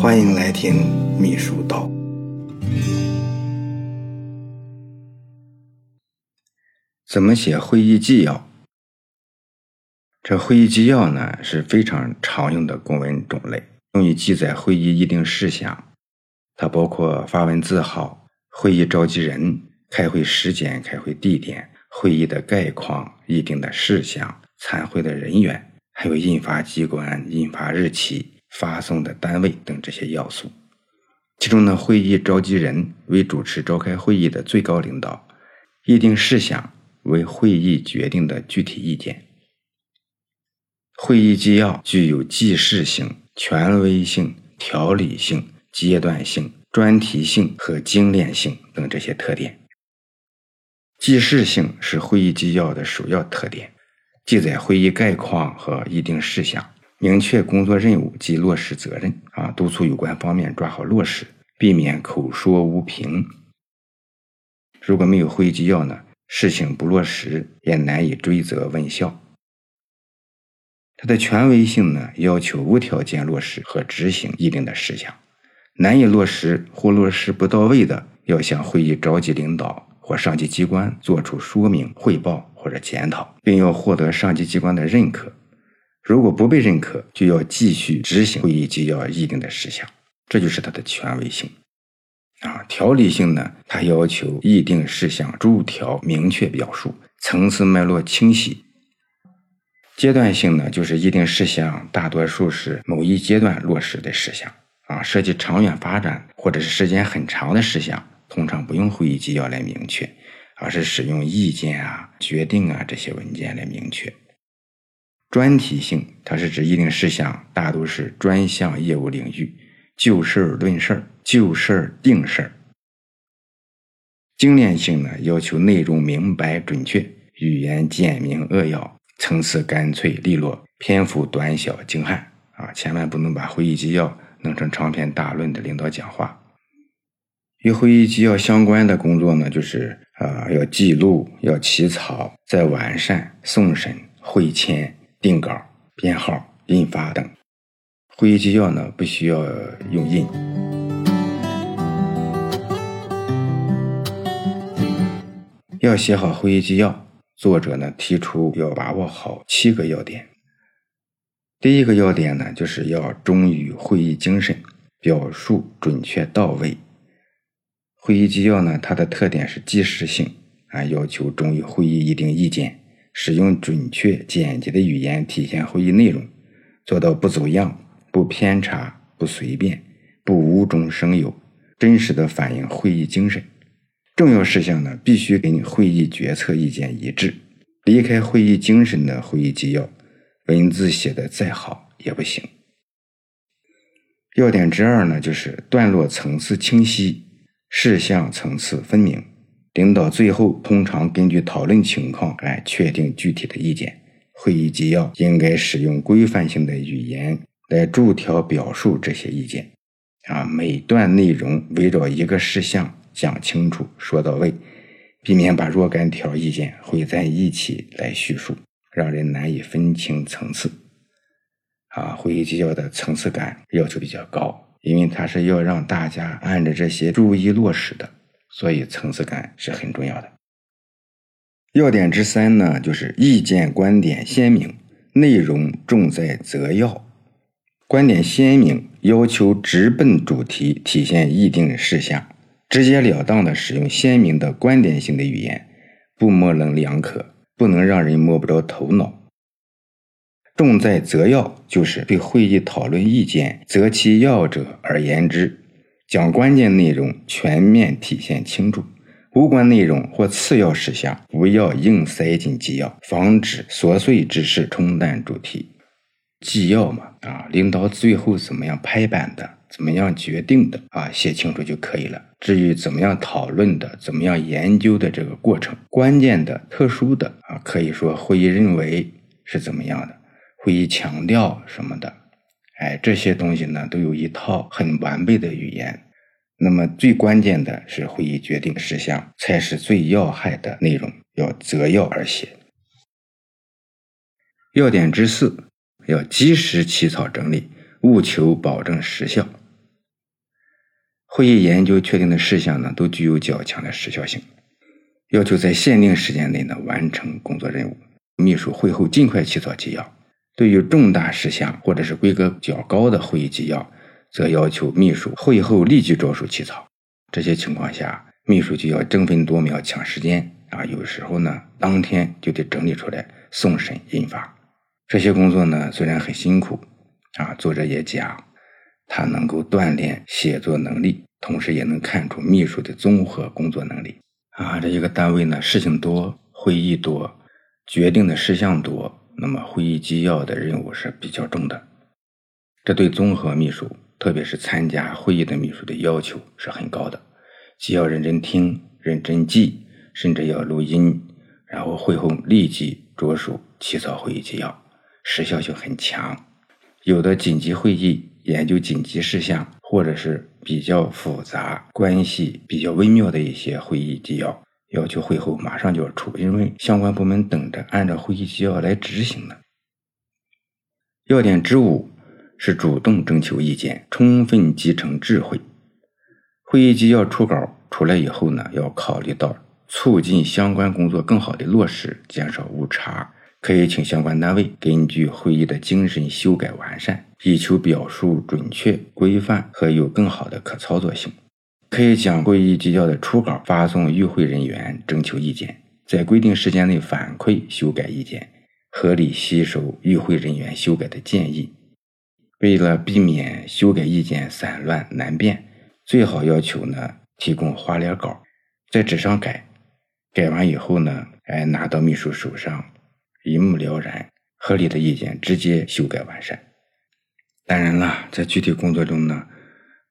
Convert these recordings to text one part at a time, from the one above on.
欢迎来听秘书道。怎么写会议纪要？这会议纪要呢是非常常用的公文种类，用于记载会议议定事项。它包括发文字号、会议召集人、开会时间、开会地点、会议的概况、议定的事项、参会的人员，还有印发机关、印发日期。发送的单位等这些要素，其中呢，会议召集人为主持召开会议的最高领导，议定事项为会议决定的具体意见。会议纪要具有记事性、权威性、条理性、阶段性、专题性和精炼性等这些特点。记事性是会议纪要的首要特点，记载会议概况和议定事项。明确工作任务及落实责任啊，督促有关方面抓好落实，避免口说无凭。如果没有会议纪要呢，事情不落实也难以追责问效。它的权威性呢，要求无条件落实和执行议定的事项，难以落实或落实不到位的，要向会议召集领导或上级机关作出说明、汇报或者检讨，并要获得上级机关的认可。如果不被认可，就要继续执行会议纪要议定的事项，这就是它的权威性。啊，条理性呢，它要求议定事项逐条明确表述，层次脉络清晰。阶段性呢，就是议定事项大多数是某一阶段落实的事项，啊，涉及长远发展或者是时间很长的事项，通常不用会议纪要来明确，而是使用意见啊、决定啊这些文件来明确。专题性，它是指议定事项大都是专项业务领域，就事儿论事儿，就事儿定事儿。精炼性呢，要求内容明白准确，语言简明扼要，层次干脆利落，篇幅短小精悍啊！千万不能把会议纪要弄成长篇大论的领导讲话。与会议纪要相关的工作呢，就是啊，要记录，要起草，再完善、送审、会签。定稿、编号、印发等。会议纪要呢，不需要用印。要写好会议纪要，作者呢提出要把握好七个要点。第一个要点呢，就是要忠于会议精神，表述准确到位。会议纪要呢，它的特点是即时性，啊，要求忠于会议议定意见。使用准确简洁的语言体现会议内容，做到不走样、不偏差、不随便、不无中生有，真实的反映会议精神。重要事项呢，必须跟会议决策意见一致。离开会议精神的会议纪要，文字写的再好也不行。要点之二呢，就是段落层次清晰，事项层次分明。领导最后通常根据讨论情况来确定具体的意见。会议纪要应该使用规范性的语言来逐条表述这些意见。啊，每段内容围绕一个事项讲清楚、说到位，避免把若干条意见汇在一起来叙述，让人难以分清层次。啊，会议纪要的层次感要求比较高，因为它是要让大家按着这些注意落实的。所以层次感是很重要的。要点之三呢，就是意见观点鲜明，内容重在择要。观点鲜明，要求直奔主题，体现议定事项，直截了当的使用鲜明的观点性的语言，不模棱两可，不能让人摸不着头脑。重在择要，就是对会议讨论意见择其要者而言之。将关键内容全面体现清楚，无关内容或次要事项不要硬塞进纪要，防止琐碎之事冲淡主题。纪要嘛，啊，领导最后怎么样拍板的，怎么样决定的啊，写清楚就可以了。至于怎么样讨论的，怎么样研究的这个过程，关键的、特殊的啊，可以说会议认为是怎么样的，会议强调什么的。哎，这些东西呢，都有一套很完备的语言。那么最关键的是会议决定事项，才是最要害的内容，要择要而写。要点之四，要及时起草整理，务求保证时效。会议研究确定的事项呢，都具有较强的时效性，要求在限定时间内呢完成工作任务。秘书会后尽快起草纪要。对于重大事项或者是规格较高的会议纪要，则要求秘书会后立即着手起草。这些情况下，秘书就要争分夺秒抢时间啊，有时候呢，当天就得整理出来送审印发。这些工作呢，虽然很辛苦啊，作者也讲，他能够锻炼写作能力，同时也能看出秘书的综合工作能力啊。这一个单位呢，事情多，会议多，决定的事项多，那么会议纪要的任务是比较重的。这对综合秘书，特别是参加会议的秘书的要求是很高的，既要认真听、认真记，甚至要录音，然后会后立即着手起草会议纪要。时效性很强，有的紧急会议研究紧急事项，或者是比较复杂、关系比较微妙的一些会议纪要，要求会后马上就要出，因为相关部门等着按照会议纪要来执行呢。要点之五是主动征求意见，充分集成智慧。会议纪要初稿出来以后呢，要考虑到促进相关工作更好的落实，减少误差。可以请相关单位根据会议的精神修改完善，以求表述准确、规范和有更好的可操作性。可以将会议纪要的初稿发送与会人员征求意见，在规定时间内反馈修改意见，合理吸收与会人员修改的建议。为了避免修改意见散乱难辨，最好要求呢提供花脸稿，在纸上改，改完以后呢，哎拿到秘书手上。一目了然，合理的意见直接修改完善。当然了，在具体工作中呢，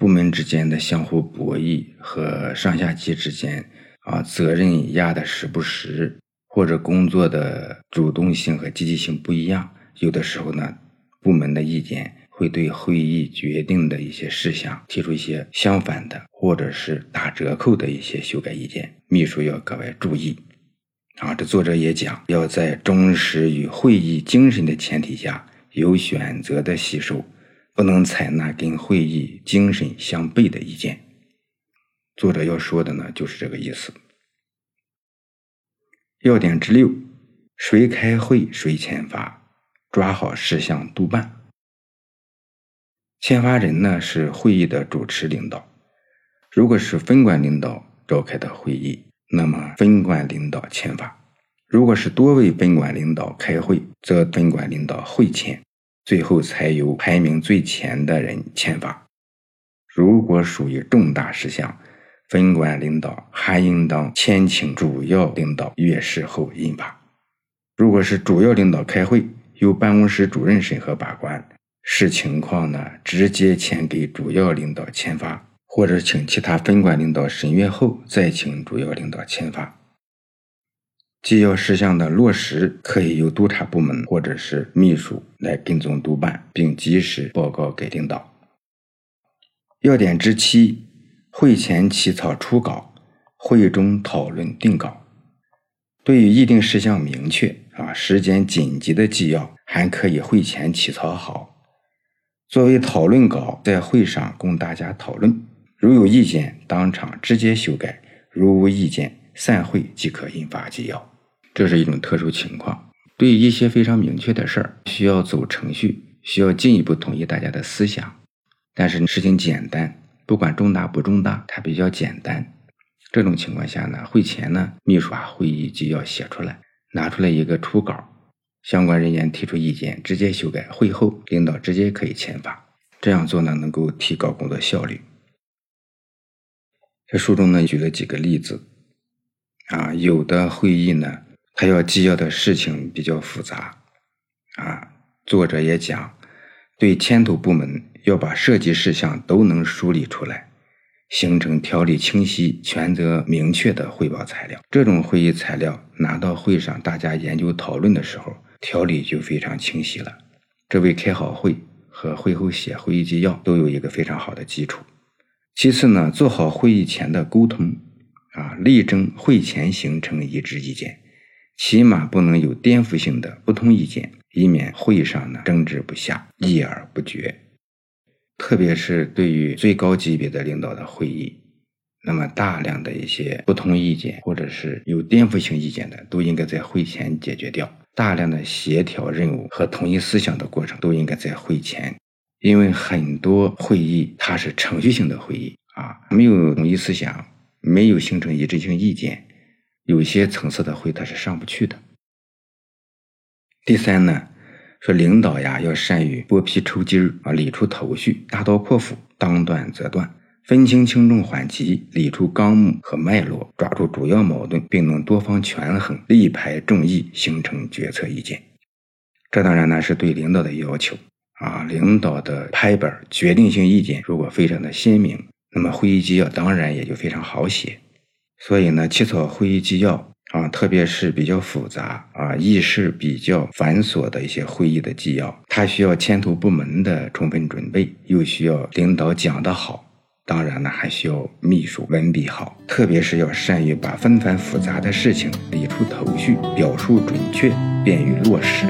部门之间的相互博弈和上下级之间啊，责任压的实不实，或者工作的主动性和积极性不一样，有的时候呢，部门的意见会对会议决定的一些事项提出一些相反的，或者是打折扣的一些修改意见，秘书要格外注意。啊，这作者也讲，要在忠实与会议精神的前提下，有选择的吸收，不能采纳跟会议精神相悖的意见。作者要说的呢，就是这个意思。要点之六：谁开会谁签发，抓好事项督办。签发人呢是会议的主持领导，如果是分管领导召开的会议。那么分管领导签发，如果是多位分管领导开会，则分管领导会签，最后才由排名最前的人签发。如果属于重大事项，分管领导还应当先请主要领导阅示后印发。如果是主要领导开会，由办公室主任审核把关，视情况呢，直接签给主要领导签发。或者请其他分管领导审阅后，再请主要领导签发。纪要事项的落实，可以由督察部门或者是秘书来跟踪督办，并及时报告给领导。要点之七：会前起草初稿，会中讨论定稿。对于议定事项明确啊、时间紧急的纪要，还可以会前起草好，作为讨论稿，在会上供大家讨论。如有意见，当场直接修改；如无意见，散会即可印发纪要。这是一种特殊情况。对于一些非常明确的事儿，需要走程序，需要进一步统一大家的思想。但是事情简单，不管重大不重大，它比较简单。这种情况下呢，会前呢，秘书把会议纪要写出来，拿出来一个初稿，相关人员提出意见，直接修改。会后领导直接可以签发。这样做呢，能够提高工作效率。这书中呢举了几个例子，啊，有的会议呢，他要纪要的事情比较复杂，啊，作者也讲，对牵头部门要把涉及事项都能梳理出来，形成条理清晰、权责明确的汇报材料。这种会议材料拿到会上大家研究讨论的时候，条理就非常清晰了，这为开好会和会后写会议纪要都有一个非常好的基础。其次呢，做好会议前的沟通，啊，力争会前形成一致意见，起码不能有颠覆性的不同意见，以免会议上呢争执不下，议而不决。特别是对于最高级别的领导的会议，那么大量的一些不同意见或者是有颠覆性意见的，都应该在会前解决掉。大量的协调任务和统一思想的过程都应该在会前，因为很多会议它是程序性的会议啊，没有统一思想，没有形成一致性意见，有些层次的会它是上不去的。第三呢，说领导呀要善于剥皮抽筋儿啊，理出头绪，大刀阔斧，当断则断，分清轻重缓急，理出纲目和脉络，抓住主要矛盾，并能多方权衡，力排众议，形成决策意见。这当然呢是对领导的要求啊，领导的拍板决定性意见如果非常的鲜明，那么会议纪要当然也就非常好写。所以呢，起草会议纪要。啊，特别是比较复杂啊、议事比较繁琐的一些会议的纪要，它需要牵头部门的充分准备，又需要领导讲得好，当然呢，还需要秘书文笔好，特别是要善于把纷繁复杂的事情理出头绪，表述准确，便于落实。